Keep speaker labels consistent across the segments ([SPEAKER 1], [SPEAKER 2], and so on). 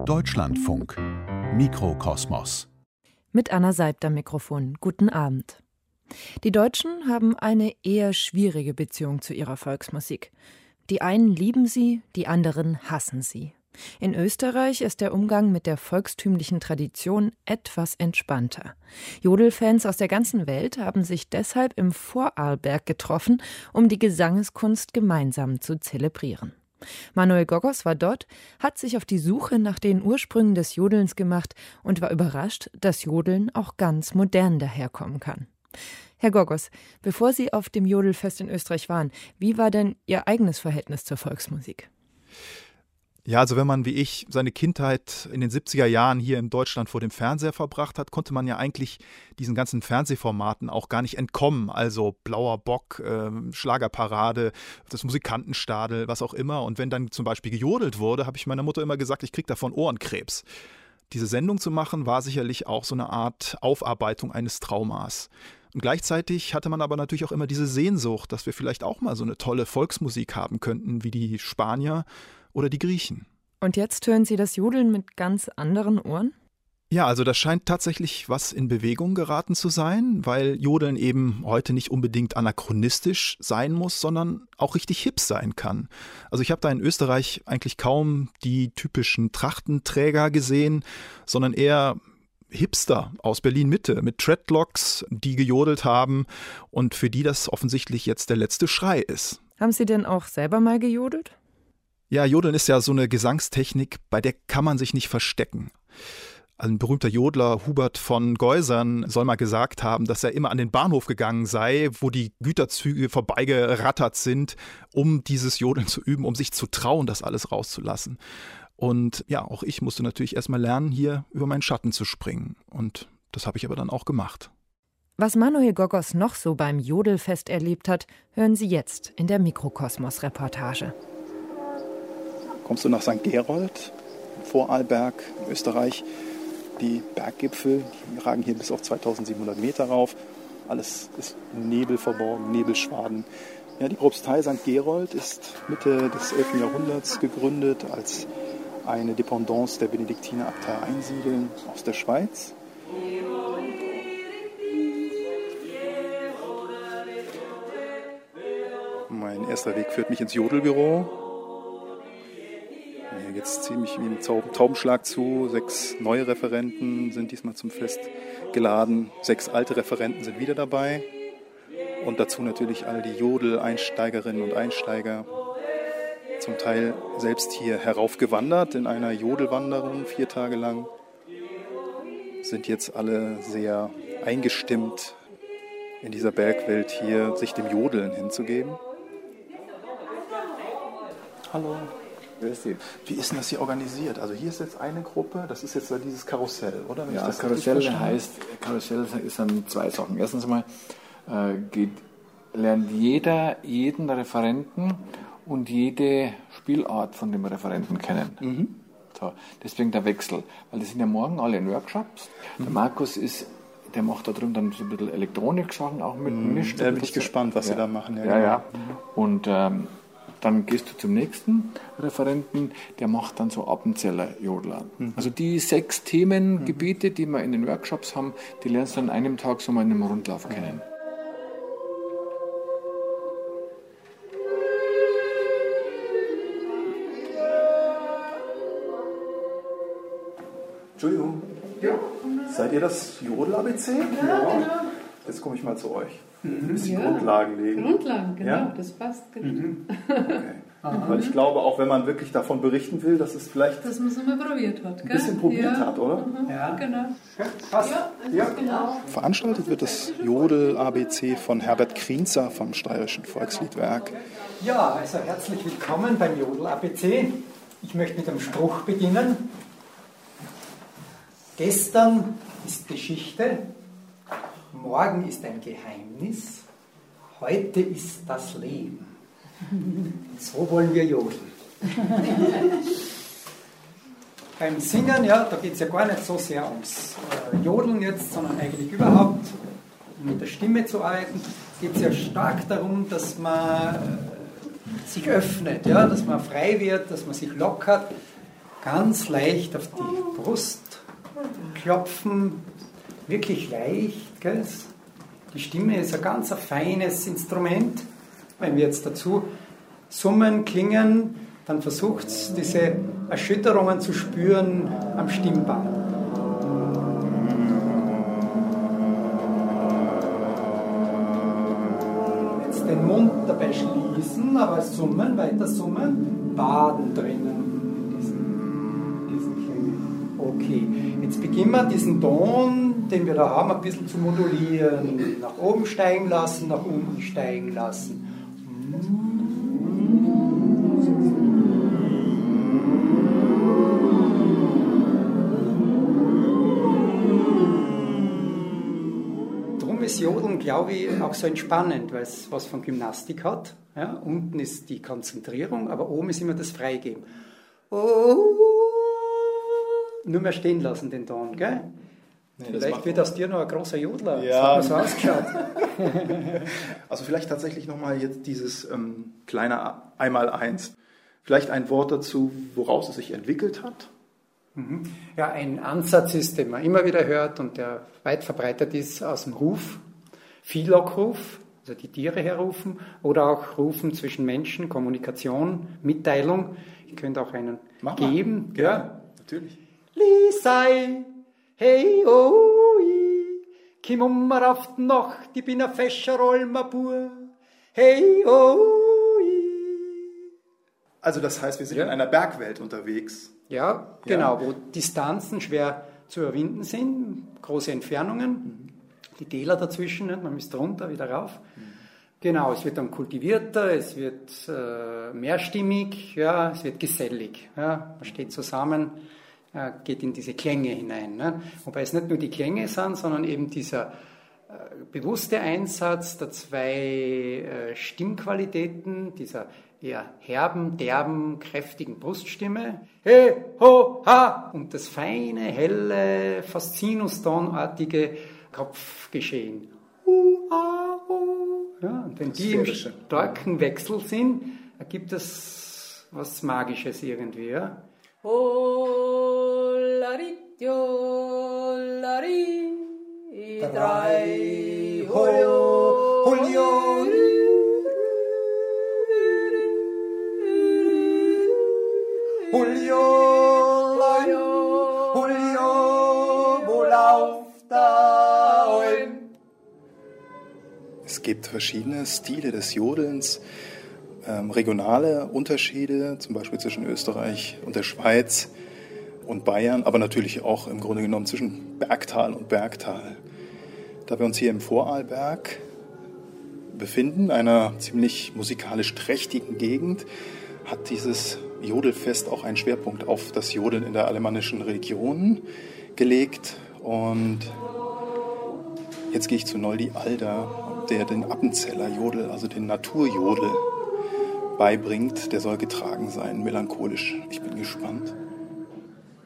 [SPEAKER 1] Deutschlandfunk Mikrokosmos
[SPEAKER 2] mit Anna Seibter Mikrofon. Guten Abend. Die Deutschen haben eine eher schwierige Beziehung zu ihrer Volksmusik. Die einen lieben sie, die anderen hassen sie. In Österreich ist der Umgang mit der volkstümlichen Tradition etwas entspannter. Jodelfans aus der ganzen Welt haben sich deshalb im Vorarlberg getroffen, um die Gesangeskunst gemeinsam zu zelebrieren. Manuel Gogos war dort, hat sich auf die Suche nach den Ursprüngen des Jodelns gemacht und war überrascht, dass Jodeln auch ganz modern daherkommen kann. Herr Gogos, bevor Sie auf dem Jodelfest in Österreich waren, wie war denn Ihr eigenes Verhältnis zur Volksmusik?
[SPEAKER 3] Ja, also wenn man wie ich seine Kindheit in den 70er Jahren hier in Deutschland vor dem Fernseher verbracht hat, konnte man ja eigentlich diesen ganzen Fernsehformaten auch gar nicht entkommen. Also Blauer Bock, äh, Schlagerparade, das Musikantenstadel, was auch immer. Und wenn dann zum Beispiel gejodelt wurde, habe ich meiner Mutter immer gesagt, ich kriege davon Ohrenkrebs. Diese Sendung zu machen, war sicherlich auch so eine Art Aufarbeitung eines Traumas. Und gleichzeitig hatte man aber natürlich auch immer diese Sehnsucht, dass wir vielleicht auch mal so eine tolle Volksmusik haben könnten wie die Spanier oder die Griechen.
[SPEAKER 2] Und jetzt hören Sie das Jodeln mit ganz anderen Ohren?
[SPEAKER 3] Ja, also da scheint tatsächlich was in Bewegung geraten zu sein, weil Jodeln eben heute nicht unbedingt anachronistisch sein muss, sondern auch richtig hip sein kann. Also ich habe da in Österreich eigentlich kaum die typischen Trachtenträger gesehen, sondern eher Hipster aus Berlin Mitte mit Treadlocks, die gejodelt haben und für die das offensichtlich jetzt der letzte Schrei ist.
[SPEAKER 2] Haben Sie denn auch selber mal gejodelt?
[SPEAKER 3] Ja, Jodeln ist ja so eine Gesangstechnik, bei der kann man sich nicht verstecken. Ein berühmter Jodler, Hubert von Geusern, soll mal gesagt haben, dass er immer an den Bahnhof gegangen sei, wo die Güterzüge vorbeigerattert sind, um dieses Jodeln zu üben, um sich zu trauen, das alles rauszulassen. Und ja, auch ich musste natürlich erstmal lernen, hier über meinen Schatten zu springen. Und das habe ich aber dann auch gemacht.
[SPEAKER 2] Was Manuel Gogos noch so beim Jodelfest erlebt hat, hören Sie jetzt in der Mikrokosmos-Reportage
[SPEAKER 4] kommst du nach St. Gerold, Vorarlberg, Österreich. Die Berggipfel ragen hier bis auf 2700 Meter rauf. Alles ist Nebel verborgen, Nebelschwaden. Ja, die Propstei St. Gerold ist Mitte des 11. Jahrhunderts gegründet als eine Dependance der Benediktinerabtei Einsiedeln aus der Schweiz. Mein erster Weg führt mich ins Jodelbüro. Es ziemlich wie ein Taubenschlag zu. Sechs neue Referenten sind diesmal zum Fest geladen. Sechs alte Referenten sind wieder dabei. Und dazu natürlich all die Jodel-Einsteigerinnen und Einsteiger. Zum Teil selbst hier heraufgewandert in einer Jodelwanderung, vier Tage lang. Sind jetzt alle sehr eingestimmt in dieser Bergwelt hier, sich dem Jodeln hinzugeben. Hallo. Wie ist denn das hier organisiert? Also hier ist jetzt eine Gruppe, das ist jetzt dieses Karussell, oder?
[SPEAKER 5] Wenn ja, das Karussell heißt, Karussell ist dann zwei Sachen. Erstens einmal äh, geht, lernt jeder jeden Referenten und jede Spielart von dem Referenten kennen. Mhm. So, deswegen der Wechsel, weil das sind ja morgen alle in Workshops. Mhm. Der Markus ist der macht da drin dann so ein bisschen Elektronik-Sachen auch mit
[SPEAKER 4] mhm. mischt. Da bin ich gespannt, was ja. sie da machen.
[SPEAKER 5] Ja, ja. Genau. ja. Und ähm, dann gehst du zum nächsten Referenten, der macht dann so Appenzeller Jodler. Mhm. Also die sechs Themengebiete, die wir in den Workshops haben, die lernst du an einem Tag so mal in einem Rundlauf kennen.
[SPEAKER 4] Entschuldigung. Ja. Seid ihr das Jodel-ABC?
[SPEAKER 6] Ja, ja, genau.
[SPEAKER 4] Jetzt komme ich mal zu euch. Mhm. Ein bisschen ja. Grundlagen legen.
[SPEAKER 6] Grundlagen, genau, ja? das passt. Genau.
[SPEAKER 4] Mhm. Okay. Weil ich glaube, auch wenn man wirklich davon berichten will, dass es vielleicht
[SPEAKER 6] man es mal probiert hat,
[SPEAKER 4] ein bisschen probiert ja. hat, oder?
[SPEAKER 6] Mhm. Ja, genau.
[SPEAKER 4] Passt. Ja, genau. Veranstaltet wird das Jodel ABC von Herbert Krienzer vom Steirischen Volksliedwerk.
[SPEAKER 7] Ja, also herzlich willkommen beim Jodel ABC. Ich möchte mit einem Spruch beginnen. Gestern ist Geschichte, morgen ist ein Geheimnis, heute ist das Leben. Und so wollen wir jodeln. Beim Singen, ja, da geht es ja gar nicht so sehr ums äh, Jodeln jetzt, sondern eigentlich überhaupt, um mit der Stimme zu arbeiten, geht es ja stark darum, dass man äh, sich öffnet, ja, dass man frei wird, dass man sich lockert. Ganz leicht auf die Brust klopfen, wirklich leicht. Gell? Die Stimme ist ein ganz feines Instrument. Wenn wir jetzt dazu summen, klingen, dann versucht es, diese Erschütterungen zu spüren am Stimmband. Jetzt den Mund dabei schließen, aber summen, weiter summen, baden drinnen. Diesen, diesen Klängen. Okay, jetzt beginnen wir diesen Ton, den wir da haben, ein bisschen zu modulieren. Nach oben steigen lassen, nach unten steigen lassen. Darum ist Jodeln, glaube ich, auch so entspannend, weil es was von Gymnastik hat. Ja, unten ist die Konzentrierung, aber oben ist immer das Freigeben. Nur mehr stehen lassen den Ton, gell?
[SPEAKER 3] Nee,
[SPEAKER 7] Vielleicht wird aus dir noch ein großer Jodler.
[SPEAKER 3] Ja.
[SPEAKER 7] Das hat so ausgeschaut.
[SPEAKER 3] Also vielleicht tatsächlich nochmal jetzt dieses ähm, kleine Einmaleins. Vielleicht ein Wort dazu, woraus es sich entwickelt hat.
[SPEAKER 7] Ja, ein Ansatz ist, den man immer wieder hört und der weit verbreitet ist aus dem Ruf, Vielockruf, also die Tiere herrufen, oder auch Rufen zwischen Menschen, Kommunikation, Mitteilung. Ich könnte auch einen
[SPEAKER 3] Mach mal.
[SPEAKER 7] geben.
[SPEAKER 3] Ja, natürlich.
[SPEAKER 7] Lisei, hey oi, kim ummer auf die Nacht, ich bin ein fescher Olmer. Hey oi.
[SPEAKER 3] Also das heißt, wir sind
[SPEAKER 7] Ja.
[SPEAKER 3] in einer Bergwelt unterwegs.
[SPEAKER 7] Ja, genau, wo Distanzen schwer zu überwinden sind, große Entfernungen, die Täler dazwischen, nicht? man ist drunter, wieder rauf. Genau, es wird dann kultivierter, es wird äh, mehrstimmig, ja, es wird gesellig. Ja, man steht zusammen, geht in diese Klänge hinein. Ne? Wobei es nicht nur die Klänge sind, sondern eben dieser äh, bewusste Einsatz der zwei äh, Stimmqualitäten, dieser eher herben, derben, kräftigen Bruststimme, he, ho, ha, und das feine, helle, fast sinustonartige Kopfgeschehen. Hu, ha, hu. Ja, und wenn die im starken Wechsel sind, ergibt es was Magisches irgendwie. Ja?
[SPEAKER 8] Drei, Julio, Julio. Julio, Julio, wo lauft da?
[SPEAKER 3] Es gibt verschiedene Stile des Jodelns, ähm, regionale Unterschiede, zum Beispiel zwischen Österreich und der Schweiz und Bayern, aber natürlich auch im Grunde genommen zwischen Bergtal und Bergtal. Da wir uns hier im Vorarlberg befinden, einer ziemlich musikalisch trächtigen Gegend, hat dieses Jodelfest auch einen Schwerpunkt auf das Jodeln in der alemannischen Religion gelegt und Jetzt gehe ich zu Noldi Alder, der den Appenzeller Jodel, also den Naturjodel, beibringt. Der soll getragen sein, melancholisch. Ich bin gespannt.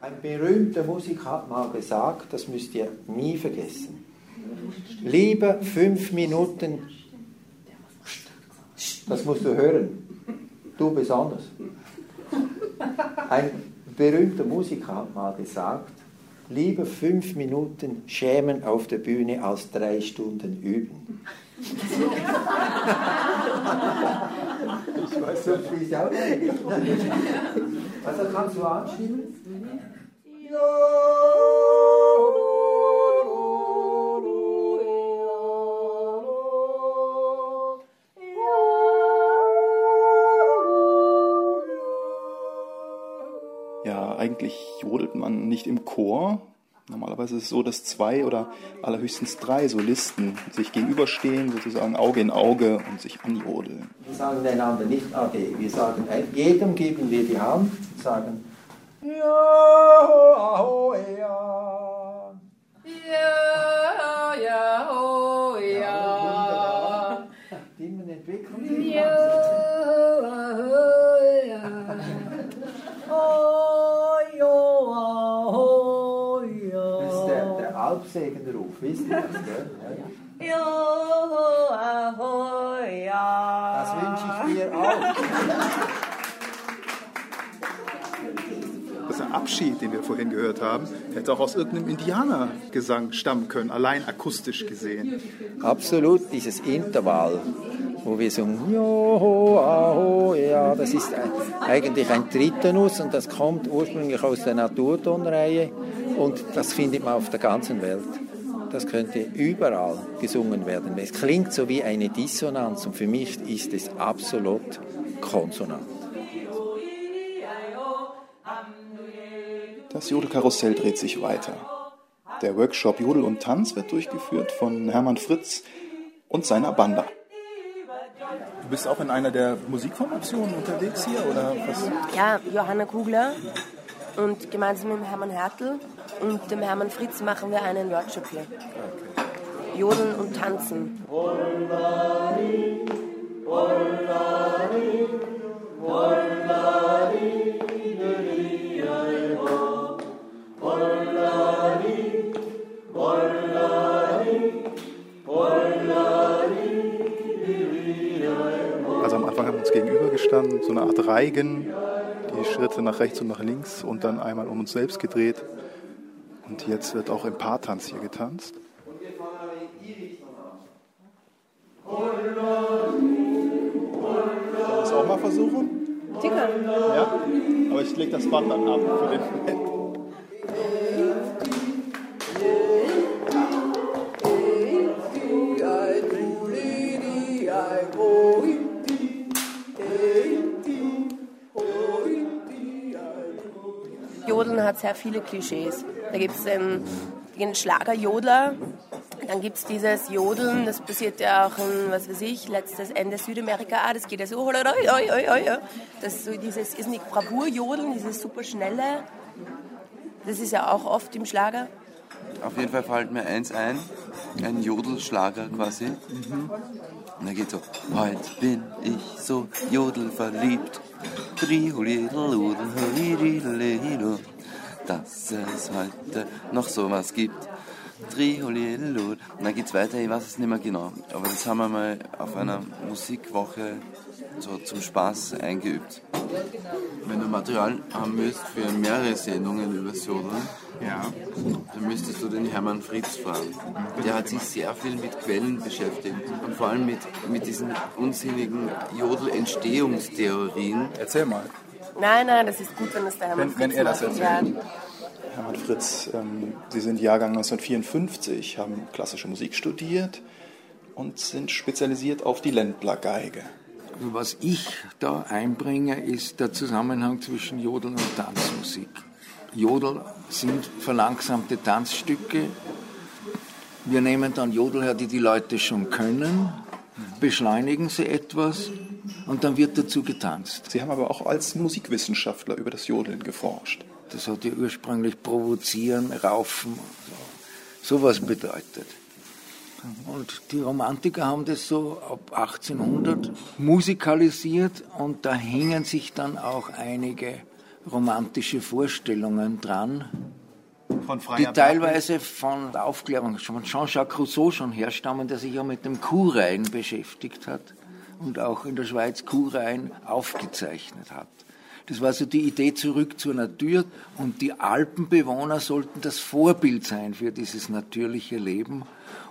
[SPEAKER 9] Ein berühmter Musiker hat mal gesagt, das müsst ihr nie vergessen. Lieber fünf Minuten, das musst du hören, du besonders. Ein berühmter Musiker hat mal gesagt, lieber fünf Minuten schämen auf der Bühne als drei Stunden üben. Ich weiß auch nicht. Also kannst du anstimmen?
[SPEAKER 3] Ja, eigentlich jodelt man nicht im Chor. Normalerweise ist es so, dass zwei oder allerhöchstens drei Solisten sich gegenüberstehen, sozusagen Auge in Auge und sich anjodeln.
[SPEAKER 9] Wir sagen einander nicht Ade. Wir sagen, jedem geben wir die Hand und sagen, ja, aho, ja.
[SPEAKER 10] Ja,
[SPEAKER 9] der Alpsegenruf, wisst ihr das, gell? Ja. Das wünsche ich dir auch.
[SPEAKER 3] Das ist Abschied, den wir vorhin gehört haben, hätte auch aus irgendeinem Indianergesang stammen können, allein akustisch gesehen.
[SPEAKER 9] Absolut, dieses Intervall, wo wir Aho, ja, das ist eigentlich ein Tritonus und das kommt ursprünglich aus der Naturtonreihe und das findet man auf der ganzen Welt. Das könnte überall gesungen werden. Es klingt so wie eine Dissonanz und für mich ist es absolut konsonant.
[SPEAKER 3] Das Jodelkarussell dreht sich weiter. Der Workshop Jodel und Tanz wird durchgeführt von Hermann Fritz und seiner Banda. Du bist auch in einer der Musikformationen unterwegs hier, oder was?
[SPEAKER 11] Ja, Johanna Kugler und gemeinsam mit Hermann Hertel und dem Hermann Fritz machen wir einen Workshop hier. Jodeln und Tanzen.
[SPEAKER 3] Also am Anfang haben wir uns gegenübergestanden, so eine Art Reigen, die Schritte nach rechts und nach links und dann einmal um uns selbst gedreht. Und jetzt wird auch im Paartanz hier getanzt. Sollen wir das auch mal versuchen?
[SPEAKER 11] Sicher.
[SPEAKER 3] Ja? Aber ich lege das Band dann ab für den Moment.
[SPEAKER 11] Jodeln hat sehr viele Klischees. Da gibt es den, den Schlagerjodler, dann gibt es dieses Jodeln, das passiert ja auch in, was weiß ich, letztes Ende Südamerika, ah, das geht ja so, das ist so dieses ist nicht Bravour-Jodeln, dieses super schnelle, das ist ja auch oft im Schlager.
[SPEAKER 12] Auf jeden Fall fällt mir eins ein, ein Jodelschlager quasi. Und da geht so, heute bin ich so jodelverliebt. Dass es heute noch sowas gibt. Und dann geht's weiter, ich weiß es nicht mehr genau. Aber das haben wir mal auf einer Musikwoche so zum Spaß eingeübt. Wenn du Material haben willst für mehrere Sendungen über Jodeln,
[SPEAKER 3] Ja.
[SPEAKER 12] dann müsstest du den Hermann Fritz fragen. Der hat sich sehr viel mit Quellen beschäftigt und vor allem mit, mit diesen unsinnigen Jodel-Entstehungstheorien.
[SPEAKER 3] Erzähl mal.
[SPEAKER 11] Nein, nein, das ist gut, wenn es der Hermann
[SPEAKER 3] Wenn, wenn
[SPEAKER 11] Fritz
[SPEAKER 3] er das
[SPEAKER 11] macht.
[SPEAKER 3] erzählt.
[SPEAKER 11] Ja.
[SPEAKER 3] Hermann Fritz, ähm, Sie sind Jahrgang 1954, haben klassische Musik studiert und sind spezialisiert auf die Ländlergeige.
[SPEAKER 13] Was ich da einbringe, ist der Zusammenhang zwischen Jodel und Tanzmusik. Jodel sind verlangsamte Tanzstücke. Wir nehmen dann Jodel her, die die Leute schon können, beschleunigen sie etwas und dann wird dazu getanzt.
[SPEAKER 3] Sie haben aber auch als Musikwissenschaftler über das Jodeln geforscht.
[SPEAKER 13] Das hat ja ursprünglich provozieren, raufen, so, sowas bedeutet. Und die Romantiker haben das so ab 1800 musikalisiert und da hängen sich dann auch einige romantische Vorstellungen dran,
[SPEAKER 3] Von
[SPEAKER 13] die teilweise von der Aufklärung von Jean-Jacques Rousseau schon herstammen, der sich ja mit dem Kuhreihen beschäftigt hat und auch in der Schweiz Kuhreihen aufgezeichnet hat. Das war so die Idee zurück zur Natur und die Alpenbewohner sollten das Vorbild sein für dieses natürliche Leben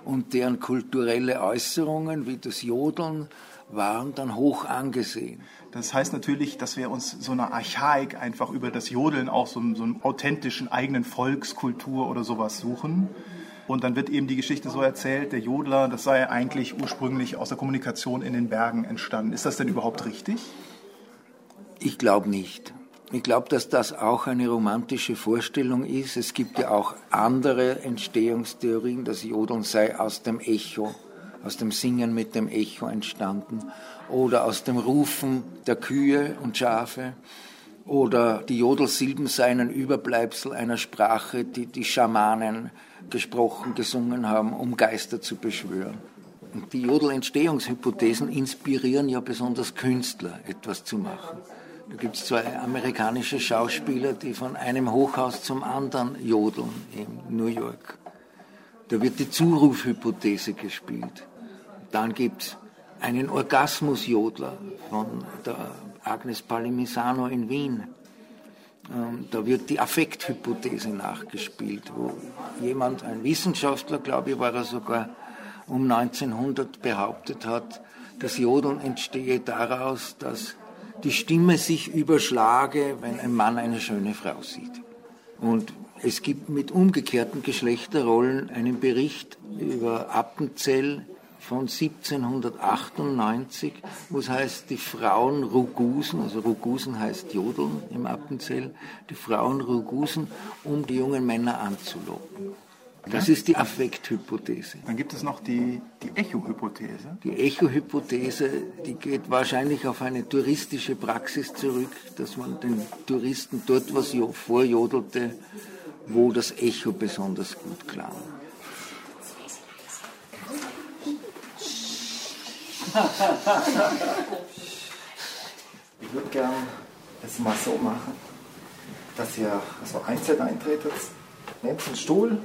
[SPEAKER 13] und deren kulturelle Äußerungen wie das Jodeln waren dann hoch angesehen.
[SPEAKER 3] Das heißt natürlich, dass wir uns so eine Archaik einfach über das Jodeln auch so, so einen authentischen eigenen Volkskultur oder sowas suchen. Und dann wird eben die Geschichte so erzählt, der Jodler, das sei eigentlich ursprünglich aus der Kommunikation in den Bergen entstanden. Ist das denn überhaupt richtig?
[SPEAKER 13] Ich glaube nicht. Ich glaube, dass das auch eine romantische Vorstellung ist. Es gibt ja auch andere Entstehungstheorien. Das Jodeln sei aus dem Echo, aus dem Singen mit dem Echo entstanden oder aus dem Rufen der Kühe und Schafe. Oder die Jodelsilben seien ein Überbleibsel einer Sprache, die die Schamanen gesprochen, gesungen haben, um Geister zu beschwören. Und die Jodel-Entstehungshypothesen inspirieren ja besonders Künstler, etwas zu machen. Da gibt es zwei amerikanische Schauspieler, die von einem Hochhaus zum anderen jodeln in New York. Da wird die Zurufhypothese gespielt. Dann gibt es einen Orgasmusjodler von der Agnes Palimisano in Wien. Ähm, da wird die Affekthypothese nachgespielt, wo jemand, ein Wissenschaftler, glaube ich, war er sogar, um 1900 behauptet hat, das Jodeln entstehe daraus, dass die Stimme sich überschlage, wenn ein Mann eine schöne Frau sieht. Und es gibt mit umgekehrten Geschlechterrollen einen Bericht über Appenzell von 1798, wo es heißt, die Frauen Rugusen, also Rugusen heißt Jodeln im Appenzell, die Frauen Rugusen, um die jungen Männer anzulocken. Das ist die Affekthypothese.
[SPEAKER 3] Dann gibt es noch die, die Echo-Hypothese.
[SPEAKER 13] Die Echo-Hypothese, die geht wahrscheinlich auf eine touristische Praxis zurück, dass man den Touristen dort was vorjodelte, wo das Echo besonders gut klang.
[SPEAKER 14] Ich würde gern es mal so machen, dass ihr also einzeln eintretet, nehmt einen Stuhl,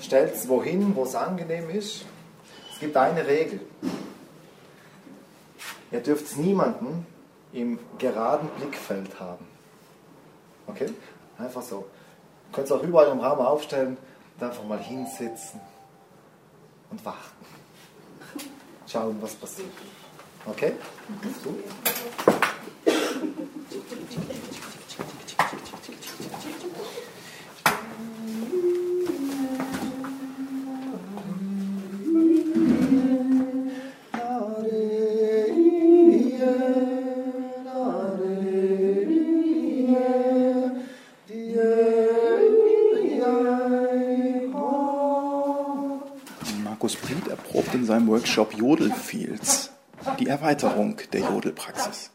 [SPEAKER 14] stellt es wohin, wo es angenehm ist. Es gibt eine Regel. Ihr dürft niemanden im geraden Blickfeld haben. Okay? Einfach so. Ihr könnt es auch überall im Raum aufstellen und einfach mal hinsitzen und warten. Schauen, was passiert. Okay? Gut.
[SPEAKER 15] Workshop Jodelfields, die Erweiterung der Jodelpraxis.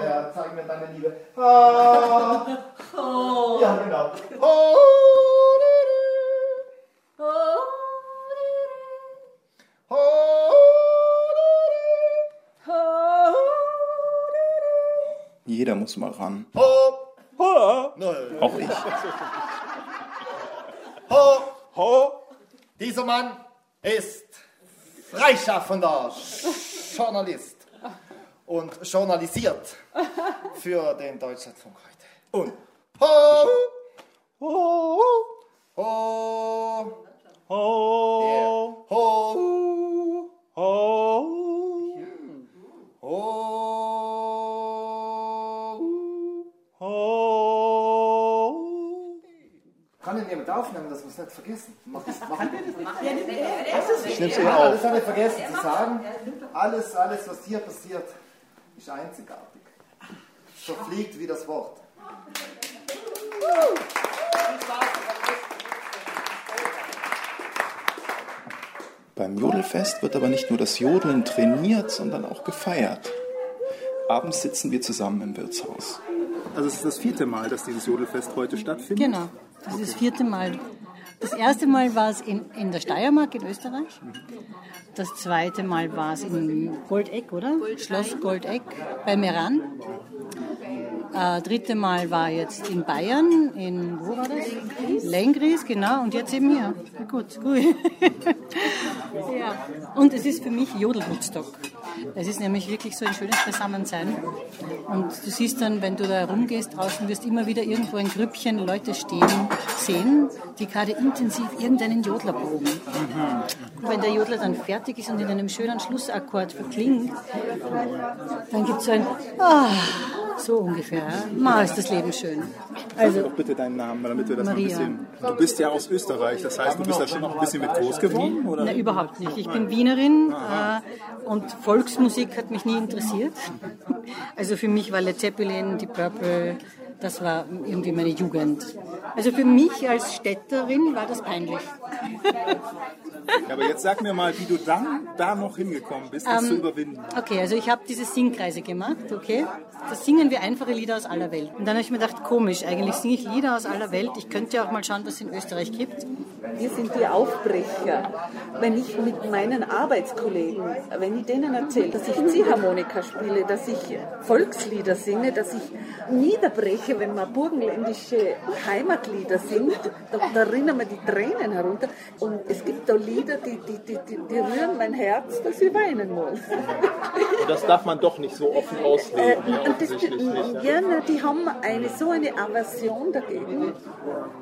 [SPEAKER 14] Ja, zeig mir deine Liebe. Ja, genau.
[SPEAKER 15] Jeder muss mal ran.
[SPEAKER 14] Auch
[SPEAKER 15] ich.
[SPEAKER 14] Ho, ho, dieser Mann ist freischaffender Journalist und journalisiert für den Deutschlandfunk heute. Kann ihn jemand aufnehmen, dass wir es nicht vergessen? Mach das, mach
[SPEAKER 15] Ich nehm's ihr
[SPEAKER 14] Ja,
[SPEAKER 15] auf.
[SPEAKER 14] alles habe ich vergessen zu sagen. Alles, alles, was hier passiert, ist einzigartig. So fliegt wie das Wort.
[SPEAKER 15] Beim Jodelfest wird aber nicht nur das Jodeln trainiert, sondern auch gefeiert. Abends sitzen wir zusammen im Wirtshaus.
[SPEAKER 3] Also es ist das vierte Mal, dass dieses Jodelfest heute stattfindet.
[SPEAKER 16] Genau, das ist das vierte Mal. Das erste Mal war es in, in der Steiermark in Österreich. Das zweite Mal war es in Goldeck, oder? Schloss Goldeck bei Meran. Äh, dritte Mal war jetzt in Bayern, in, wo war das? Lengries, genau, und jetzt eben hier. Gut, gut. ja. Und es ist für mich Jodelwoodstock. Es ist nämlich wirklich so ein schönes Beisammensein. Und du siehst dann, wenn du da rumgehst draußen, wirst immer wieder irgendwo ein Grüppchen Leute stehen sehen, die gerade intensiv irgendeinen Jodler proben. Und wenn der Jodler dann fertig ist und in einem schönen Schlussakkord verklingt, dann gibt es so ein Ah, so ungefähr. Ma, ist das Leben schön.
[SPEAKER 3] Also
[SPEAKER 16] Also,
[SPEAKER 3] doch bitte deinen Namen, damit wir das
[SPEAKER 16] Maria.
[SPEAKER 3] mal ein bisschen. Du bist ja aus Österreich, das heißt, du bist da schon noch ein bisschen mit groß geworden, oder?
[SPEAKER 16] Na, überhaupt nicht. Ich bin Wienerin äh, und Volksmusik hat mich nie interessiert. Also für mich war Led Zeppelin, die Purple, das war irgendwie meine Jugend. Also für mich als Städterin war das peinlich.
[SPEAKER 3] Ja, aber jetzt sag mir mal, wie du dann da noch hingekommen bist, das
[SPEAKER 16] Ähm,
[SPEAKER 3] zu überwinden.
[SPEAKER 16] Okay, also ich habe diese Singkreise gemacht, okay? Da singen wir einfache Lieder aus aller Welt. Und dann habe ich mir gedacht, komisch, eigentlich singe ich Lieder aus aller Welt. Ich könnte ja auch mal schauen, was es in Österreich gibt.
[SPEAKER 17] Wir sind die Aufbrecher. Wenn ich mit meinen Arbeitskollegen, wenn ich denen erzähle, dass ich Ziehharmonika spiele, dass ich Volkslieder singe, dass ich niederbreche, wenn man burgenländische Heimatlieder singt, da, da rinnen mir die Tränen herunter. Und es gibt da Lieder,
[SPEAKER 10] Lieder, die, die, die, die, rühren mein Herz, dass ich weinen muss.
[SPEAKER 17] Und das darf man doch nicht so offen ausleben.
[SPEAKER 10] Äh,
[SPEAKER 17] ja,
[SPEAKER 10] und das,
[SPEAKER 17] nicht, ja.
[SPEAKER 10] na, die haben eine, so eine Aversion dagegen.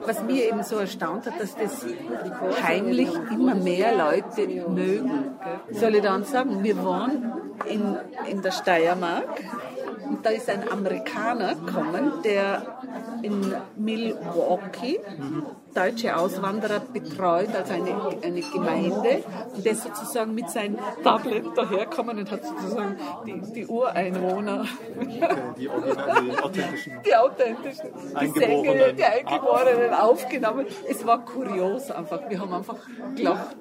[SPEAKER 10] Was mir eben so erstaunt hat, dass das heimlich immer mehr Leute mögen. Soll ich dann sagen, wir waren in, in der Steiermark und da ist ein Amerikaner gekommen, der in Milwaukee deutsche Auswanderer betreut, also eine, eine Gemeinde, und der ist sozusagen mit seinem Tablet daherkommen und hat sozusagen die, die Ureinwohner,
[SPEAKER 17] Die, Original, die authentischen.
[SPEAKER 10] die authentischen
[SPEAKER 17] Eingeborenen.
[SPEAKER 10] der Eingeborenen aufgenommen. Es war kurios einfach. Wir haben einfach gelacht.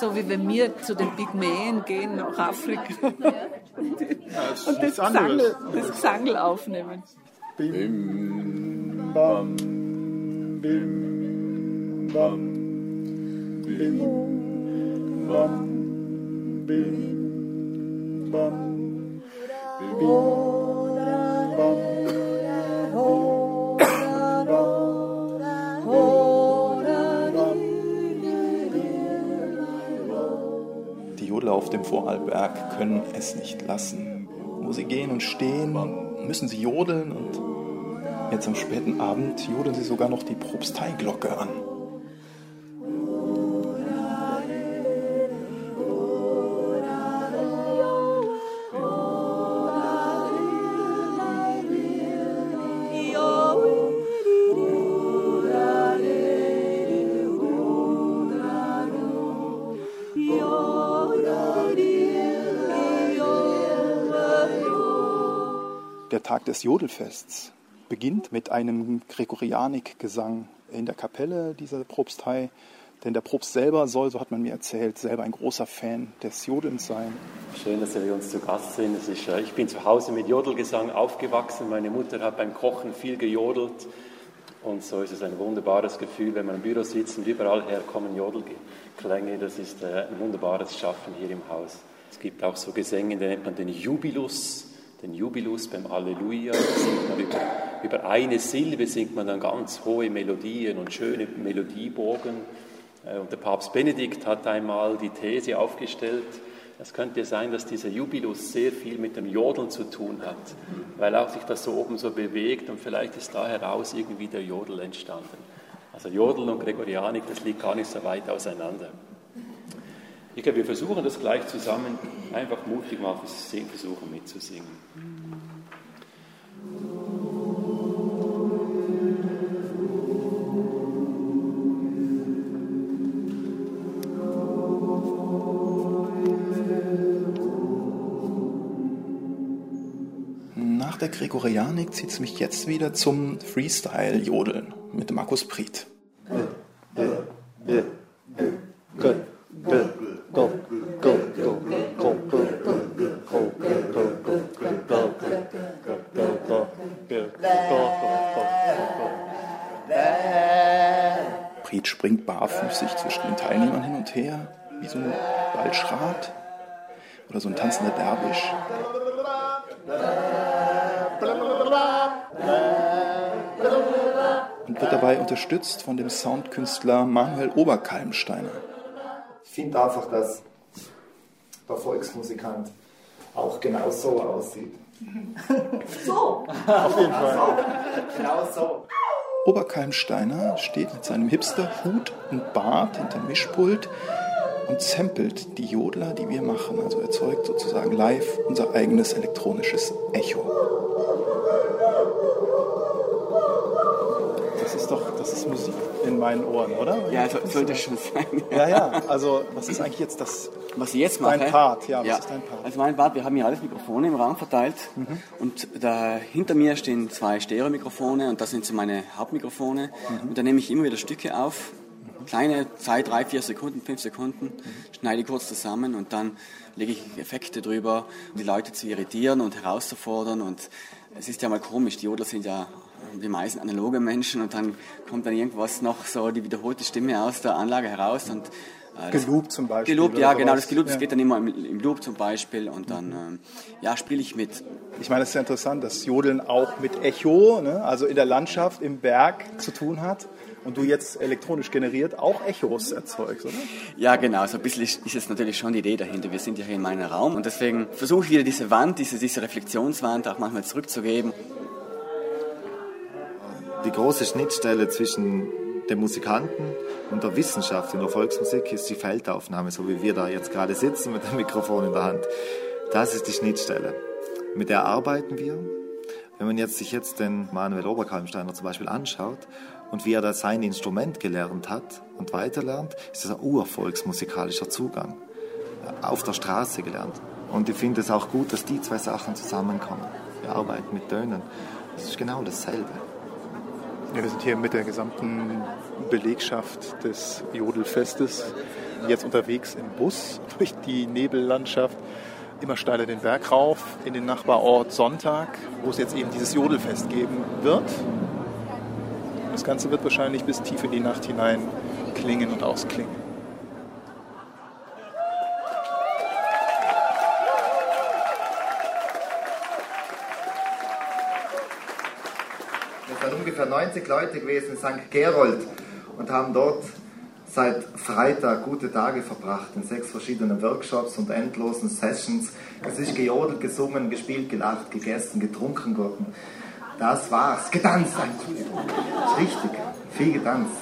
[SPEAKER 10] So wie wenn wir zu den Pygmäen gehen nach Afrika und, die,
[SPEAKER 17] das
[SPEAKER 10] und das. Gesangel, das Gesangel aufnehmen.
[SPEAKER 17] Bim, bam, bim, bam, bim, bam, bim, bam,
[SPEAKER 3] Die Jodler auf dem Vorarlberg können es nicht lassen. Wo sie gehen und stehen, müssen sie jodeln und jetzt am späten Abend jodeln sie sogar noch die Propsteiglocke an. Des Jodelfests beginnt mit einem Gregorianikgesang in der Kapelle dieser Propstei. Denn der Propst selber soll, so hat man mir erzählt, selber ein großer Fan des Jodelns sein.
[SPEAKER 18] Schön, dass Sie bei uns zu Gast sind. Ist, äh, ich bin zu Hause mit Jodelgesang aufgewachsen. Meine Mutter hat beim Kochen viel gejodelt. Und so ist es ein wunderbares Gefühl, wenn man im Büro sitzt und überall her kommen Jodelklänge. Das ist äh, ein wunderbares Schaffen hier im Haus. Es gibt auch so Gesänge, die nennt man den Jubilus. Den Jubilus beim Alleluja. Singt man über, über eine Silbe singt man dann ganz hohe Melodien und schöne Melodiebogen. Äh, Und der Papst Benedikt hat einmal die These aufgestellt, es könnte sein, dass dieser Jubilus sehr viel mit dem Jodeln zu tun hat, weil auch sich das so oben so bewegt und vielleicht ist da heraus irgendwie der Jodel entstanden. Also Jodel und Gregorianik, das liegt gar nicht so weit auseinander. Ich glaube, wir versuchen das gleich zusammen, einfach mutig mal versuchen mitzusingen.
[SPEAKER 3] Nach der Gregorianik zieht es mich jetzt wieder zum Freestyle-Jodeln mit Markus Priet. Priet springt barfüßig zwischen den Teilnehmern hin und her, wie so ein Waldschrat oder so ein tanzender Derwisch. Und wird dabei unterstützt von dem Soundkünstler Manuel Oberkalmsteiner.
[SPEAKER 14] Ich finde einfach, dass der Volksmusikant auch genau so aussieht. So!
[SPEAKER 17] Auf jeden Fall.
[SPEAKER 14] So. Genau so.
[SPEAKER 3] Oberkalmsteiner steht mit seinem Hipster-Hut und Bart hinterm Mischpult und samplet die Jodler, die wir machen. Also erzeugt sozusagen live unser eigenes elektronisches Echo. In meinen Ohren, oder?
[SPEAKER 19] Ja, so- sollte schon sein.
[SPEAKER 3] Ja, ja. Also was ist eigentlich jetzt das?
[SPEAKER 19] Was ich jetzt mache?
[SPEAKER 3] Dein Part, ja. Was ist dein Part?
[SPEAKER 19] Also mein Part, wir haben hier alles Mikrofone im Raum verteilt und da hinter mir stehen zwei Stereo-Mikrofone und das sind so meine Hauptmikrofone und da nehme ich immer wieder Stücke auf, kleine, zwei, drei, vier Sekunden, fünf Sekunden, schneide kurz zusammen und dann lege ich Effekte drüber, um die Leute zu irritieren und herauszufordern und es ist ja mal komisch, die Jodler sind ja die meisten analoge Menschen und dann kommt dann irgendwas noch so die wiederholte Stimme aus der Anlage heraus und Äh,
[SPEAKER 20] Geloop zum Beispiel.
[SPEAKER 19] Geloop, ja, genau. Das Geloop, das
[SPEAKER 20] Ja.
[SPEAKER 19] geht dann immer im, im Loop zum Beispiel und dann ähm, ja, spiele ich mit.
[SPEAKER 20] Ich meine, es ist ja interessant, dass Jodeln auch mit Echo, ne, also in der Landschaft, im Berg zu tun hat. Und du jetzt elektronisch generiert auch Echos erzeugst, oder?
[SPEAKER 19] Ja, genau. So ein bisschen ist, ist jetzt natürlich schon die Idee dahinter. Wir sind ja hier in meinem Raum und deswegen versuche ich wieder diese Wand, diese, diese Reflexionswand auch manchmal zurückzugeben.
[SPEAKER 14] Die große Schnittstelle zwischen dem Musikanten und der Wissenschaft in der Volksmusik ist die Feldaufnahme, so wie wir da jetzt gerade sitzen mit dem Mikrofon in der Hand. Das ist die Schnittstelle. Mit der arbeiten wir. Wenn man jetzt sich jetzt den Manuel Oberkalmsteiner zum Beispiel anschaut und wie er da sein Instrument gelernt hat und weiterlernt, ist das ein urvolksmusikalischer Zugang. Auf der Straße gelernt. Und ich finde es auch gut, dass die zwei Sachen zusammenkommen. Wir arbeiten mit Tönen. Das ist genau dasselbe.
[SPEAKER 20] Ja, wir sind hier mit der gesamten Belegschaft des Jodelfestes jetzt unterwegs im Bus durch die Nebellandschaft. Immer steiler den Berg rauf in den Nachbarort Sonntag, wo es jetzt eben dieses Jodelfest geben wird. Das Ganze wird wahrscheinlich bis tief in die Nacht hinein klingen und ausklingen.
[SPEAKER 14] Wir sind ungefähr 90 Leute gewesen in St. Gerold und haben dort seit Freitag gute Tage verbracht in sechs verschiedenen Workshops und endlosen Sessions. Es ist gejodelt, gesungen, gespielt, gelacht, gegessen, getrunken worden. Das war's. Getanzt, Entschuldigung. Richtig. Viel getanzt.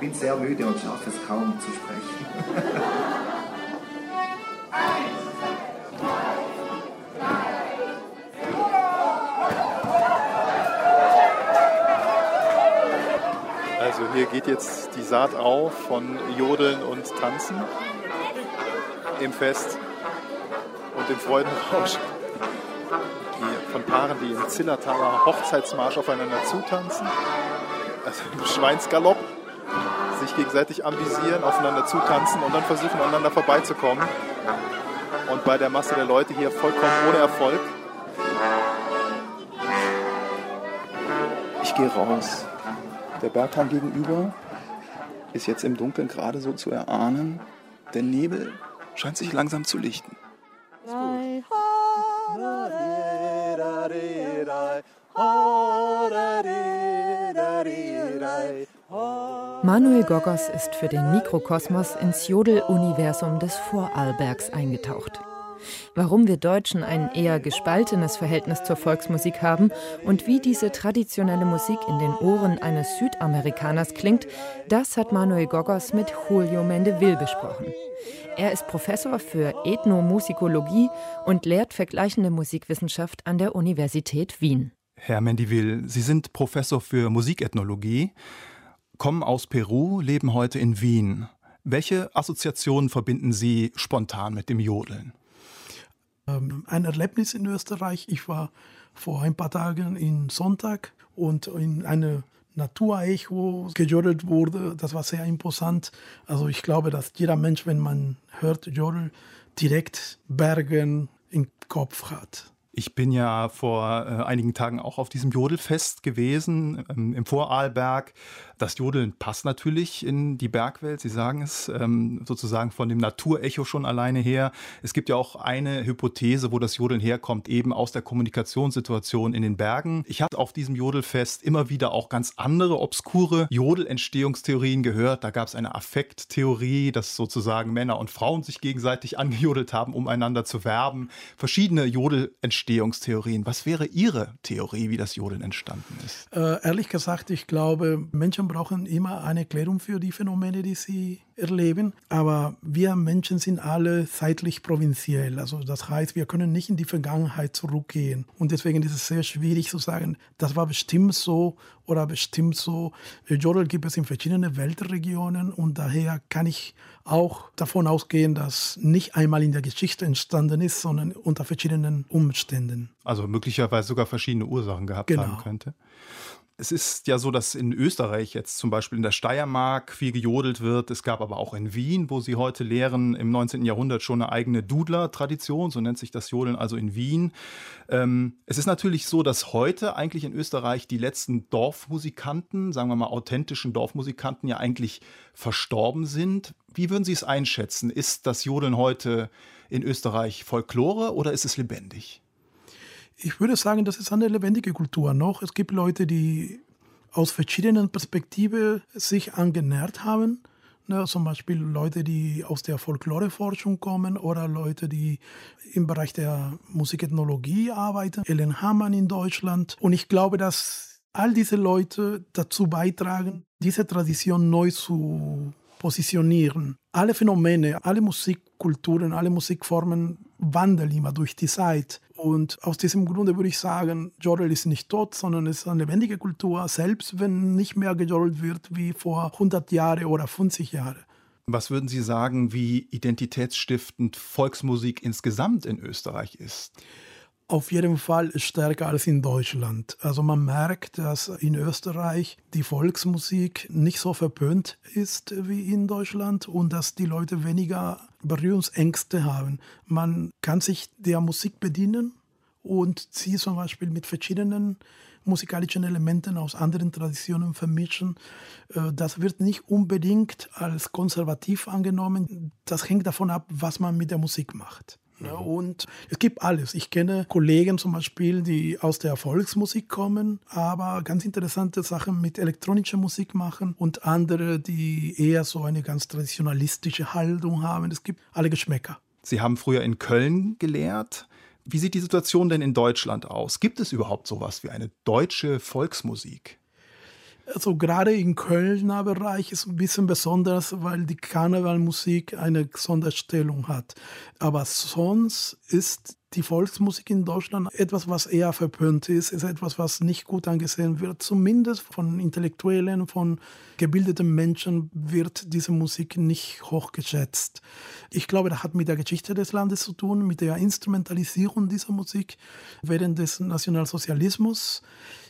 [SPEAKER 14] Bin sehr müde und schaffe es kaum zu sprechen.
[SPEAKER 20] hier geht jetzt die Saat auf von Jodeln und Tanzen im Fest und im Freudenrausch. Die, von Paaren, die im Zillertaler Hochzeitsmarsch aufeinander zutanzen, also im Schweinsgalopp, sich gegenseitig ambisieren, aufeinander zutanzen und dann versuchen, aneinander vorbeizukommen. Und bei der Masse der Leute hier vollkommen ohne Erfolg. Ich gehe raus. Der Berghang gegenüber ist jetzt im Dunkeln gerade so zu erahnen. Der Nebel scheint sich langsam zu lichten.
[SPEAKER 2] Manuel Gogos ist für den Mikrokosmos ins Jodel-Universum des Vorarlbergs eingetaucht. Warum wir Deutschen ein eher gespaltenes Verhältnis zur Volksmusik haben und wie diese traditionelle Musik in den Ohren eines Südamerikaners klingt, das hat Manuel Gogos mit Julio Mendeville besprochen. Er ist Professor für Ethnomusikologie und lehrt vergleichende Musikwissenschaft an der Universität Wien.
[SPEAKER 3] Herr Mendivil, Sie sind Professor für Musikethnologie, kommen aus Peru, leben heute in Wien. Welche Assoziationen verbinden Sie spontan mit dem Jodeln?
[SPEAKER 21] Ähm, ein Erlebnis in Österreich. Ich war vor ein paar Tagen in Sonntag und in eine Naturecho gejodelt wurde. Das war sehr imposant. Also ich glaube, dass jeder Mensch, wenn man hört Jodel, direkt Bergen im Kopf hat.
[SPEAKER 3] Ich bin ja vor äh, einigen Tagen auch auf diesem Jodelfest gewesen ähm, im Vorarlberg. Das Jodeln passt natürlich in die Bergwelt. Sie sagen es ähm, sozusagen von dem Naturecho schon alleine her. Es gibt ja auch eine Hypothese, wo das Jodeln herkommt, eben aus der Kommunikationssituation in den Bergen. Ich habe auf diesem Jodelfest immer wieder auch ganz andere obskure Jodelentstehungstheorien gehört. Da gab es eine Affekttheorie, dass sozusagen Männer und Frauen sich gegenseitig angejodelt haben, um einander zu werben. Verschiedene Jodelentstehungstheorien. Was wäre Ihre Theorie, wie das Jodeln entstanden ist?
[SPEAKER 21] Äh, ehrlich gesagt, ich glaube, Menschen brauchen immer eine Erklärung für die Phänomene, die sie erleben. Aber wir Menschen sind alle zeitlich provinziell. Also das heißt, wir können nicht in die Vergangenheit zurückgehen. Und deswegen ist es sehr schwierig zu sagen, das war bestimmt so oder bestimmt so. Jodel gibt es in verschiedenen Weltregionen und daher kann ich auch davon ausgehen, dass nicht einmal in der Geschichte entstanden ist, sondern unter verschiedenen Umständen.
[SPEAKER 3] Also möglicherweise sogar verschiedene Ursachen gehabt
[SPEAKER 21] Genau.
[SPEAKER 3] haben könnte. Es ist ja so, dass in Österreich jetzt zum Beispiel in der Steiermark viel gejodelt wird. Es gab aber auch in Wien, wo Sie heute lehren, im 19. Jahrhundert schon eine eigene Dudler-Tradition, so nennt sich das Jodeln also in Wien. Ähm, es ist natürlich so, dass heute eigentlich in Österreich die letzten Dorfmusikanten, sagen wir mal authentischen Dorfmusikanten, ja eigentlich verstorben sind. Wie würden Sie es einschätzen? Ist das Jodeln heute in Österreich Folklore oder ist es lebendig?
[SPEAKER 21] Ich würde sagen, das ist eine lebendige Kultur noch. Es gibt Leute, die aus verschiedenen Perspektiven sich angenähert haben. Ne, zum Beispiel Leute, die aus der Folkloreforschung kommen oder Leute, die im Bereich der Musikethnologie arbeiten. Ellen Hamann in Deutschland. Und ich glaube, dass all diese Leute dazu beitragen, diese Tradition neu zu positionieren. Alle Phänomene, alle Musikkulturen, alle Musikformen wandeln immer durch die Zeit. Und aus diesem Grunde würde ich sagen, Jodel ist nicht tot, sondern es ist eine lebendige Kultur, selbst wenn nicht mehr gejodelt wird wie vor 100 Jahren oder 50 Jahren.
[SPEAKER 3] Was würden Sie sagen, wie identitätsstiftend Volksmusik insgesamt in Österreich ist?
[SPEAKER 21] Auf jeden Fall stärker als in Deutschland. Also man merkt, dass in Österreich die Volksmusik nicht so verpönt ist wie in Deutschland und dass die Leute weniger Berührungsängste haben. Man kann sich der Musik bedienen und sie zum Beispiel mit verschiedenen musikalischen Elementen aus anderen Traditionen vermischen. Äh, das wird nicht unbedingt als konservativ angenommen. Das hängt davon ab, was man mit der Musik macht. Ja, und es gibt alles. Ich kenne Kollegen zum Beispiel, die aus der Volksmusik kommen, aber ganz interessante Sachen mit elektronischer Musik machen und andere, die eher so eine ganz traditionalistische Haltung haben. Es gibt alle Geschmäcker.
[SPEAKER 3] Sie haben früher in Köln gelehrt. Wie sieht die Situation denn in Deutschland aus? Gibt es überhaupt sowas wie eine deutsche Volksmusik?
[SPEAKER 21] Also gerade im Kölner Bereich ist ein bisschen besonders, weil die Karnevalmusik eine Sonderstellung hat. Aber sonst ist die Volksmusik in Deutschland etwas, was eher verpönt ist, ist etwas, was nicht gut angesehen wird. Zumindest von Intellektuellen, von gebildeten Menschen wird diese Musik nicht hochgeschätzt. Ich glaube, das hat mit der Geschichte des Landes zu tun, mit der Instrumentalisierung dieser Musik während des Nationalsozialismus.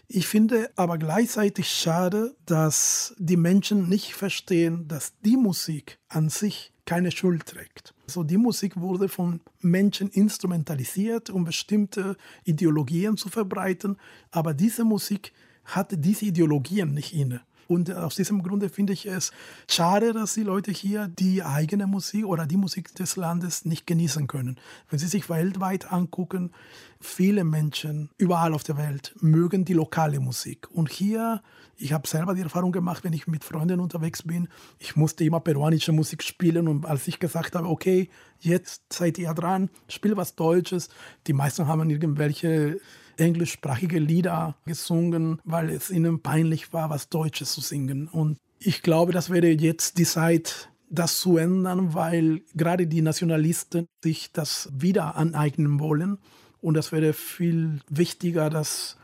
[SPEAKER 21] Ich finde aber gleichzeitig schade, dass die Menschen nicht verstehen, dass die Musik an sich keine Schuld trägt. Also die Musik wurde von Menschen instrumentalisiert, um bestimmte Ideologien zu verbreiten, aber diese Musik hat diese Ideologien nicht inne. Und aus diesem Grunde finde ich es schade, dass die Leute hier die eigene Musik oder die Musik des Landes nicht genießen können. Wenn sie sich weltweit angucken, viele Menschen überall auf der Welt mögen die lokale Musik. Und hier, ich habe selber die Erfahrung gemacht, wenn ich mit Freunden unterwegs bin, ich musste immer peruanische Musik spielen. Und als ich gesagt habe, okay, jetzt seid ihr dran, spiel was Deutsches, die meisten haben irgendwelche englischsprachige Lieder gesungen, weil es ihnen peinlich war, was Deutsches zu singen. Und ich glaube, das wäre jetzt die Zeit, das zu ändern, weil gerade die Nationalisten sich das wieder aneignen wollen. Und das wäre viel wichtiger, dass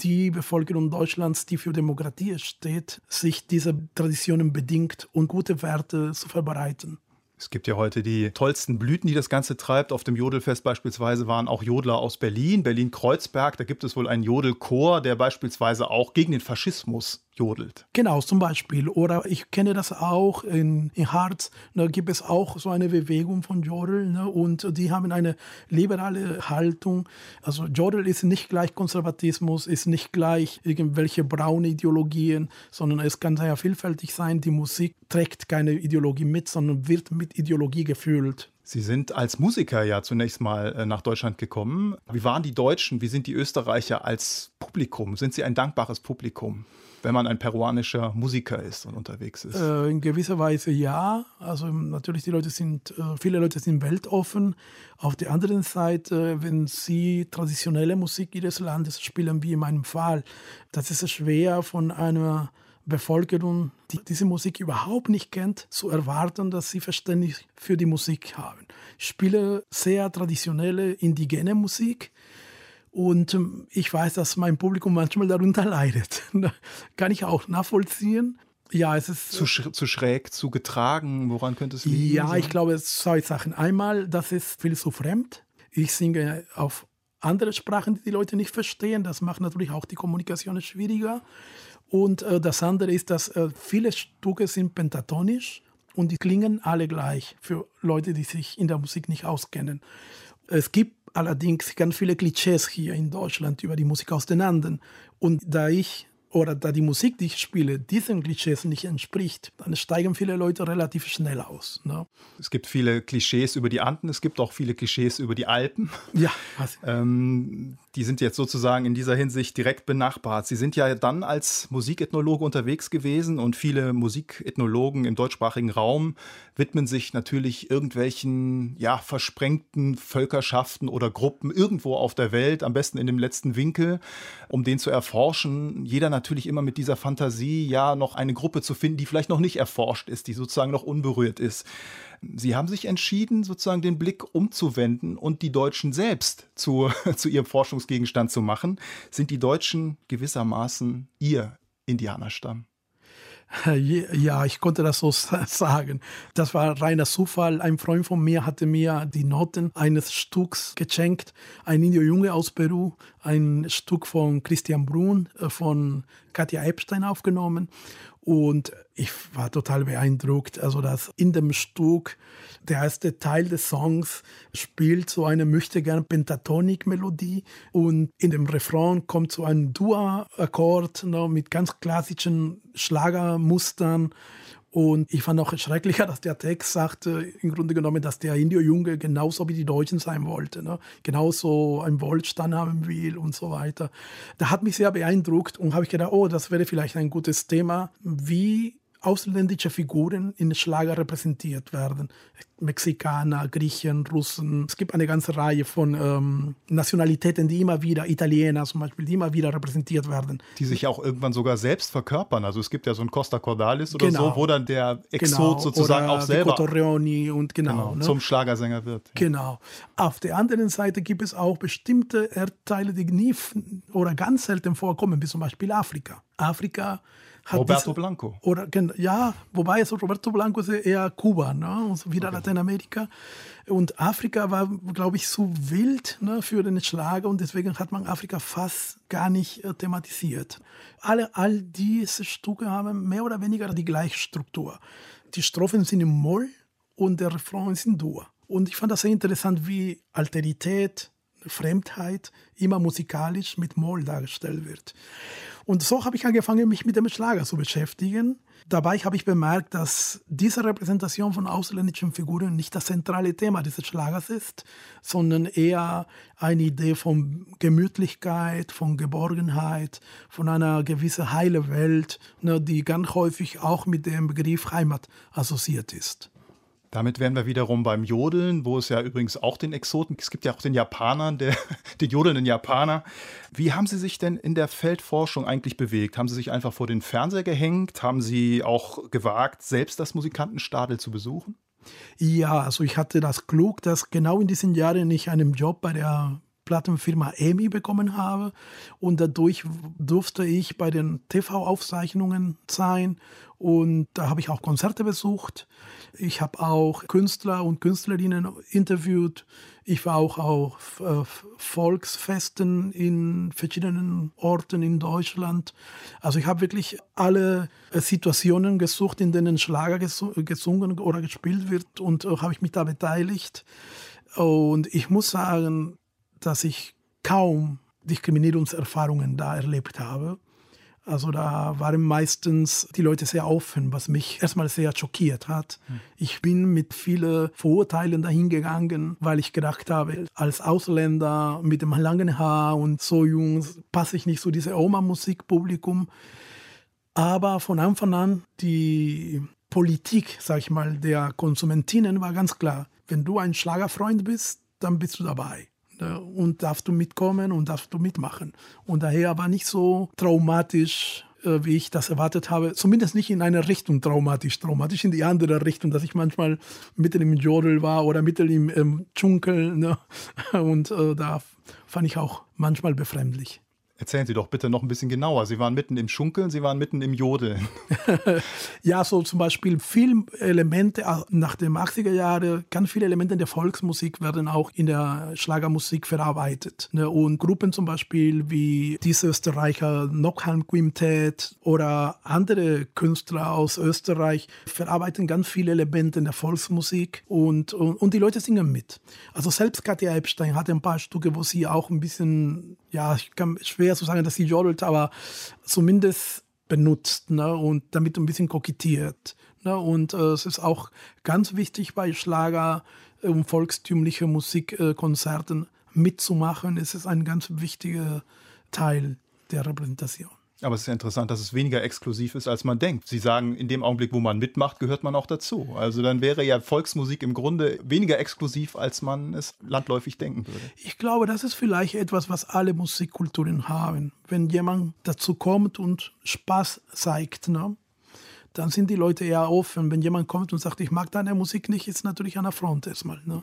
[SPEAKER 21] die Bevölkerung Deutschlands, die für Demokratie steht, sich diese Traditionen bedingt und gute Werte zu verbreiten.
[SPEAKER 3] Es gibt ja heute die tollsten Blüten, die das Ganze treibt. Auf dem Jodelfest beispielsweise waren auch Jodler aus Berlin, Berlin-Kreuzberg. Da gibt es wohl einen Jodelchor, der beispielsweise auch gegen den Faschismus jodelt.
[SPEAKER 21] Genau, zum Beispiel. Oder ich kenne das auch in, in Harz. Da gibt es auch so eine Bewegung von Jodel. Ne, und die haben eine liberale Haltung. Also Jodel ist nicht gleich Konservatismus, ist nicht gleich irgendwelche braune Ideologien, sondern es kann sehr vielfältig sein. Die Musik trägt keine Ideologie mit, sondern wird mit Ideologie gefühlt.
[SPEAKER 3] Sie sind als Musiker ja zunächst mal äh, nach Deutschland gekommen. Wie waren die Deutschen, wie sind die Österreicher als Publikum? Sind sie ein dankbares Publikum? Wenn man ein peruanischer Musiker ist und unterwegs ist?
[SPEAKER 21] Äh, in gewisser Weise ja. Also natürlich, die Leute sind, äh, viele Leute sind weltoffen. Auf der anderen Seite, wenn sie traditionelle Musik ihres Landes spielen, wie in meinem Fall, das ist schwer von einer Bevölkerung, die diese Musik überhaupt nicht kennt, zu erwarten, dass sie Verständnis für die Musik haben. Ich spiele sehr traditionelle indigene Musik und ähm, ich weiß, dass mein Publikum manchmal darunter leidet. Kann ich auch nachvollziehen. Ja, es ist.
[SPEAKER 3] Zu, sch zu schräg, zu getragen, woran könnte es liegen?
[SPEAKER 21] Ja, ich glaube, es zwei Sachen. Einmal, das ist viel zu fremd. Ich singe auf andere Sprachen, die die Leute nicht verstehen. Das macht natürlich auch die Kommunikation schwieriger. Und äh, das andere ist, dass äh, viele Stücke sind pentatonisch und die klingen alle gleich für Leute, die sich in der Musik nicht auskennen. Es gibt allerdings ganz viele Klischees hier in Deutschland über die Musik aus den Anden. Und da ich oder da die Musik, die ich spiele, diesen Klischees nicht entspricht, dann steigen viele Leute relativ schnell aus. Ne?
[SPEAKER 3] Es gibt viele Klischees über die Anden, es gibt auch viele Klischees über die Alpen.
[SPEAKER 21] Ja.
[SPEAKER 3] ähm, die sind jetzt sozusagen in dieser Hinsicht direkt benachbart. Sie sind ja dann als Musikethnologe unterwegs gewesen und viele Musikethnologen im deutschsprachigen Raum widmen sich natürlich irgendwelchen ja, versprengten Völkerschaften oder Gruppen irgendwo auf der Welt, am besten in dem letzten Winkel, um den zu erforschen. Jeder natürlich immer mit dieser Fantasie, ja, noch eine Gruppe zu finden, die vielleicht noch nicht erforscht ist, die sozusagen noch unberührt ist. Sie haben sich entschieden, sozusagen den Blick umzuwenden und die Deutschen selbst zu, zu ihrem Forschungsgegenstand zu machen. Sind die Deutschen gewissermaßen ihr Indianerstamm?
[SPEAKER 21] Ja, ich konnte das so sagen. Das war reiner Zufall. Ein Freund von mir hatte mir die Noten eines Stücks geschenkt. Ein Indio-Junge aus Peru, ein Stück von Christian Brun, äh, von Katja Epstein aufgenommen. Und ich war total beeindruckt. Also, dass in dem Stück der erste Teil des Songs spielt so eine möchte gern Pentatonik-Melodie und in dem Refrain kommt so ein Dua-Akkord ne, mit ganz klassischen Schlagermustern. Und ich fand auch schrecklicher, dass der Text sagte, im Grunde genommen, dass der Indio-Junge genauso wie die Deutschen sein wollte. Ne? Genauso einen Wohlstand haben will und so weiter. Da hat mich sehr beeindruckt und habe ich gedacht, oh, das wäre vielleicht ein gutes Thema. Wie ausländische Figuren in Schlager repräsentiert werden. Mexikaner, Griechen, Russen. Es gibt eine ganze Reihe von ähm, Nationalitäten, die immer wieder, Italiener zum Beispiel, die immer wieder repräsentiert werden.
[SPEAKER 3] Die sich auch irgendwann sogar selbst verkörpern. Also es gibt ja so ein Costa Cordalis oder genau. so, wo dann der Exot genau. sozusagen
[SPEAKER 21] oder
[SPEAKER 3] auch selber
[SPEAKER 21] Torreoni und genau,
[SPEAKER 3] genau
[SPEAKER 21] ne?
[SPEAKER 3] zum Schlagersänger wird.
[SPEAKER 21] Ja. Genau. Auf der anderen Seite gibt es auch bestimmte Erdteile, die nie oder ganz selten vorkommen, wie zum Beispiel Afrika. Afrika
[SPEAKER 3] Roberto diese, Blanco.
[SPEAKER 21] Oder, ja, wobei also Roberto Blanco ist eher Kuba, ne? und wieder okay. Lateinamerika. Und Afrika war, glaube ich, zu wild ne, für den Schlager und deswegen hat man Afrika fast gar nicht äh, thematisiert. Alle, all diese Stücke haben mehr oder weniger die gleiche Struktur. Die Strophen sind im Moll und der Refrain ist in Dur. Und ich fand das sehr interessant, wie Alterität, Fremdheit immer musikalisch mit Moll dargestellt wird. Und so habe ich angefangen, mich mit dem Schlager zu beschäftigen. Dabei habe ich bemerkt, dass diese Repräsentation von ausländischen Figuren nicht das zentrale Thema dieses Schlagers ist, sondern eher eine Idee von Gemütlichkeit, von Geborgenheit, von einer gewissen heile Welt, ne, die ganz häufig auch mit dem Begriff Heimat assoziiert ist.
[SPEAKER 3] Damit wären wir wiederum beim Jodeln, wo es ja übrigens auch den Exoten, es gibt ja auch den Japanern, der, den jodelnden Japaner. Wie haben Sie sich denn in der Feldforschung eigentlich bewegt? Haben Sie sich einfach vor den Fernseher gehängt? Haben Sie auch gewagt, selbst das Musikantenstadel zu besuchen?
[SPEAKER 21] Ja, also ich hatte das Glück, dass genau in diesen Jahren ich einen Job bei der Plattenfirma EMI bekommen habe und dadurch durfte ich bei den TV-Aufzeichnungen sein und da habe ich auch Konzerte besucht. Ich habe auch Künstler und Künstlerinnen interviewt. Ich war auch auf äh, Volksfesten in verschiedenen Orten in Deutschland. Also ich habe wirklich alle äh, Situationen gesucht, in denen Schlager gesungen oder gespielt wird und äh, habe ich mich da beteiligt. Und ich muss sagen, dass ich kaum Diskriminierungserfahrungen da erlebt habe. Also da waren meistens die Leute sehr offen, was mich erstmal sehr schockiert hat. Hm. Ich bin mit vielen Vorurteilen dahingegangen, weil ich gedacht habe, als Ausländer mit dem langen Haar und so jung passe ich nicht zu diesem Oma-Musikpublikum. Aber von Anfang an die Politik, sag ich mal, der Konsumentinnen war ganz klar. Wenn du ein Schlagerfreund bist, dann bist du dabei. Und darfst du mitkommen und darfst du mitmachen. Und daher war nicht so traumatisch, äh, wie ich das erwartet habe. Zumindest nicht in einer Richtung traumatisch, traumatisch in die andere Richtung, dass ich manchmal mitten im Jodel war oder mitten im, im Dschungel. Ne? Und äh, da fand ich auch manchmal befremdlich.
[SPEAKER 3] Erzählen Sie doch bitte noch ein bisschen genauer. Sie waren mitten im Schunkeln, Sie waren mitten im Jodeln.
[SPEAKER 21] ja, so zum Beispiel viele Elemente nach den 80er Jahren, ganz viele Elemente der Volksmusik werden auch in der Schlagermusik verarbeitet. Ne? Und Gruppen zum Beispiel wie diese Österreicher Nockhalm Quintet oder andere Künstler aus Österreich verarbeiten ganz viele Elemente der Volksmusik und, und, und die Leute singen mit. Also selbst Katja Epstein hat ein paar Stücke, wo sie auch ein bisschen, ja, ich kann schwer zu sagen, dass sie jodelt, aber zumindest benutzt ne, und damit ein bisschen kokettiert. Ne, und äh, es ist auch ganz wichtig bei Schlager und volkstümliche Musikkonzerten mitzumachen. Es ist ein ganz wichtiger Teil der Repräsentation.
[SPEAKER 3] Aber es ist ja interessant, dass es weniger exklusiv ist, als man denkt. Sie sagen, in dem Augenblick, wo man mitmacht, gehört man auch dazu. Also dann wäre ja Volksmusik im Grunde weniger exklusiv, als man es landläufig denken würde.
[SPEAKER 21] Ich glaube, das ist vielleicht etwas, was alle Musikkulturen haben. Wenn jemand dazu kommt und Spaß zeigt, ne? dann sind die Leute eher offen. Wenn jemand kommt und sagt, ich mag deine Musik nicht, ist natürlich an der Front erstmal. Ne?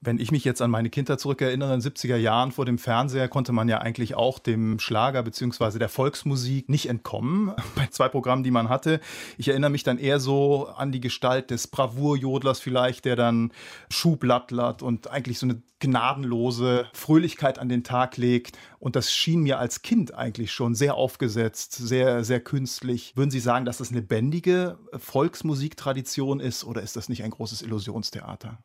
[SPEAKER 3] Wenn ich mich jetzt an meine Kindheit zurückerinnere, in den 70er Jahren vor dem Fernseher konnte man ja eigentlich auch dem Schlager bzw. der Volksmusik nicht entkommen. Bei zwei Programmen, die man hatte. Ich erinnere mich dann eher so an die Gestalt des Bravourjodlers vielleicht, der dann Schublattlert und eigentlich so eine gnadenlose Fröhlichkeit an den Tag legt. Und das schien mir als Kind eigentlich schon sehr aufgesetzt, sehr, sehr künstlich. Würden Sie sagen, dass das eine lebendige Volksmusiktradition ist oder ist das nicht ein großes Illusionstheater?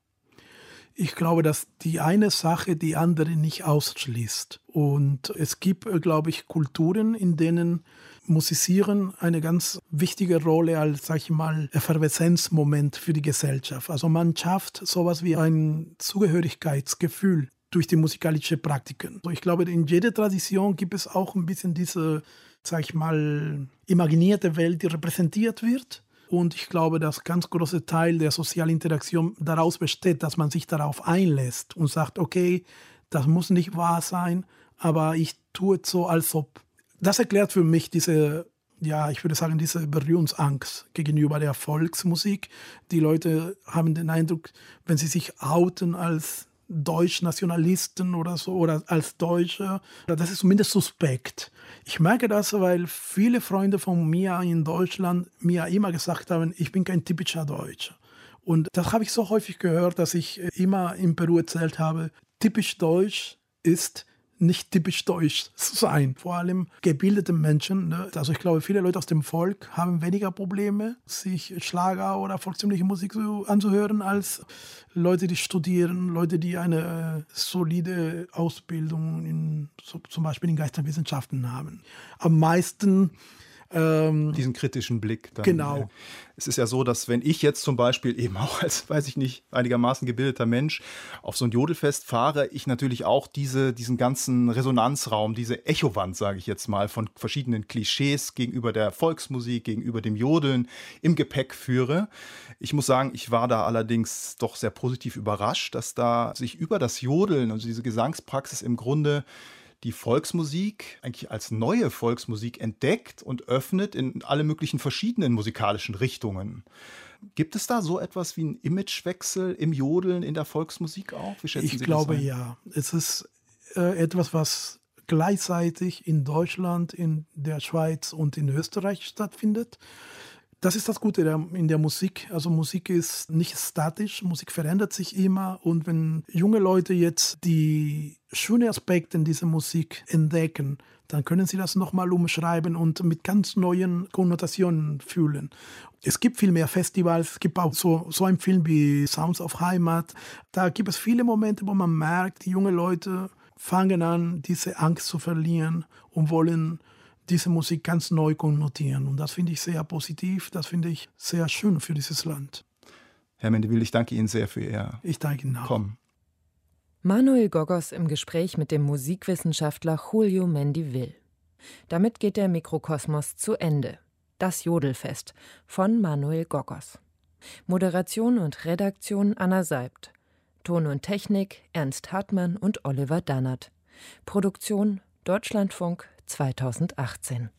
[SPEAKER 21] Ich glaube, dass die eine Sache die andere nicht ausschließt. Und es gibt, äh, glaube ich, Kulturen, in denen Musisieren eine ganz wichtige Rolle als, sag ich mal, Efferveszenzmoment für die Gesellschaft. Also man schafft sowas wie ein Zugehörigkeitsgefühl durch die musikalische Praktiken. Also ich glaube, in jeder Tradition gibt es auch ein bisschen diese, sag ich mal, imaginierte Welt, die repräsentiert wird. Und ich glaube, dass ganz große Teil der sozialen Interaktion daraus besteht, dass man sich darauf einlässt und sagt, okay, das muss nicht wahr sein, aber ich tue es so, als ob. Das erklärt für mich diese, ja, ich würde sagen, diese Berührungsangst gegenüber der Volksmusik. Die Leute haben den Eindruck, wenn sie sich outen als Deutschnationalisten oder so oder als Deutsche, das ist zumindest suspekt. Ich merke das, weil viele Freunde von mir in Deutschland mir immer gesagt haben, ich bin kein typischer Deutscher. Und das habe ich so häufig gehört, dass ich immer in Peru erzählt habe, typisch deutsch ist nicht typisch deutsch zu sein. Vor allem gebildete Menschen. Ne? Also ich glaube, viele Leute aus dem Volk haben weniger Probleme, sich Schlager oder volkstümliche Musik so anzuhören, als Leute, die studieren, Leute, die eine solide Ausbildung in, so, zum Beispiel in Geisteswissenschaften haben. Am meisten
[SPEAKER 3] ähm, Diesen kritischen Blick.
[SPEAKER 21] Dann, genau.
[SPEAKER 3] Ja. Es ist ja so, dass wenn ich jetzt zum Beispiel eben auch als, weiß ich nicht, einigermaßen gebildeter Mensch auf so ein Jodelfest fahre, ich natürlich auch diese, diesen ganzen Resonanzraum, diese Echowand, sage ich jetzt mal, von verschiedenen Klischees gegenüber der Volksmusik, gegenüber dem Jodeln im Gepäck führe. Ich muss sagen, ich war da allerdings doch sehr positiv überrascht, dass da sich über das Jodeln, also diese Gesangspraxis im Grunde die Volksmusik eigentlich als neue Volksmusik entdeckt und öffnet in alle möglichen verschiedenen musikalischen Richtungen. Gibt es da so etwas wie einen Imagewechsel im Jodeln in der Volksmusik auch?
[SPEAKER 21] Ich glaube ja. Es ist äh, etwas, was gleichzeitig in Deutschland, in der Schweiz und in Österreich stattfindet. Das ist das Gute in der Musik. Also Musik ist nicht statisch, Musik verändert sich immer. Und wenn junge Leute jetzt die schönen Aspekte in dieser Musik entdecken, dann können sie das nochmal umschreiben und mit ganz neuen Konnotationen fühlen. Es gibt viel mehr Festivals, es gibt auch so, so einen Film wie Sounds of Heimat. Da gibt es viele Momente, wo man merkt, die jungen Leute fangen an, diese Angst zu verlieren und wollen diese Musik ganz neu konnotieren. Und das finde ich sehr positiv, das finde ich sehr schön für dieses Land.
[SPEAKER 3] Herr Mendeville, ich danke Ihnen sehr für Ihr
[SPEAKER 21] Ich danke Ihnen auch.
[SPEAKER 3] Kommen.
[SPEAKER 2] Manuel Gogos im Gespräch mit dem Musikwissenschaftler Julio Mendivil. Damit geht der Mikrokosmos zu Ende. Das Jodelfest von Manuel Gogos. Moderation und Redaktion Anna Seibt. Ton und Technik Ernst Hartmann und Oliver Dannert. Produktion Deutschlandfunk 2018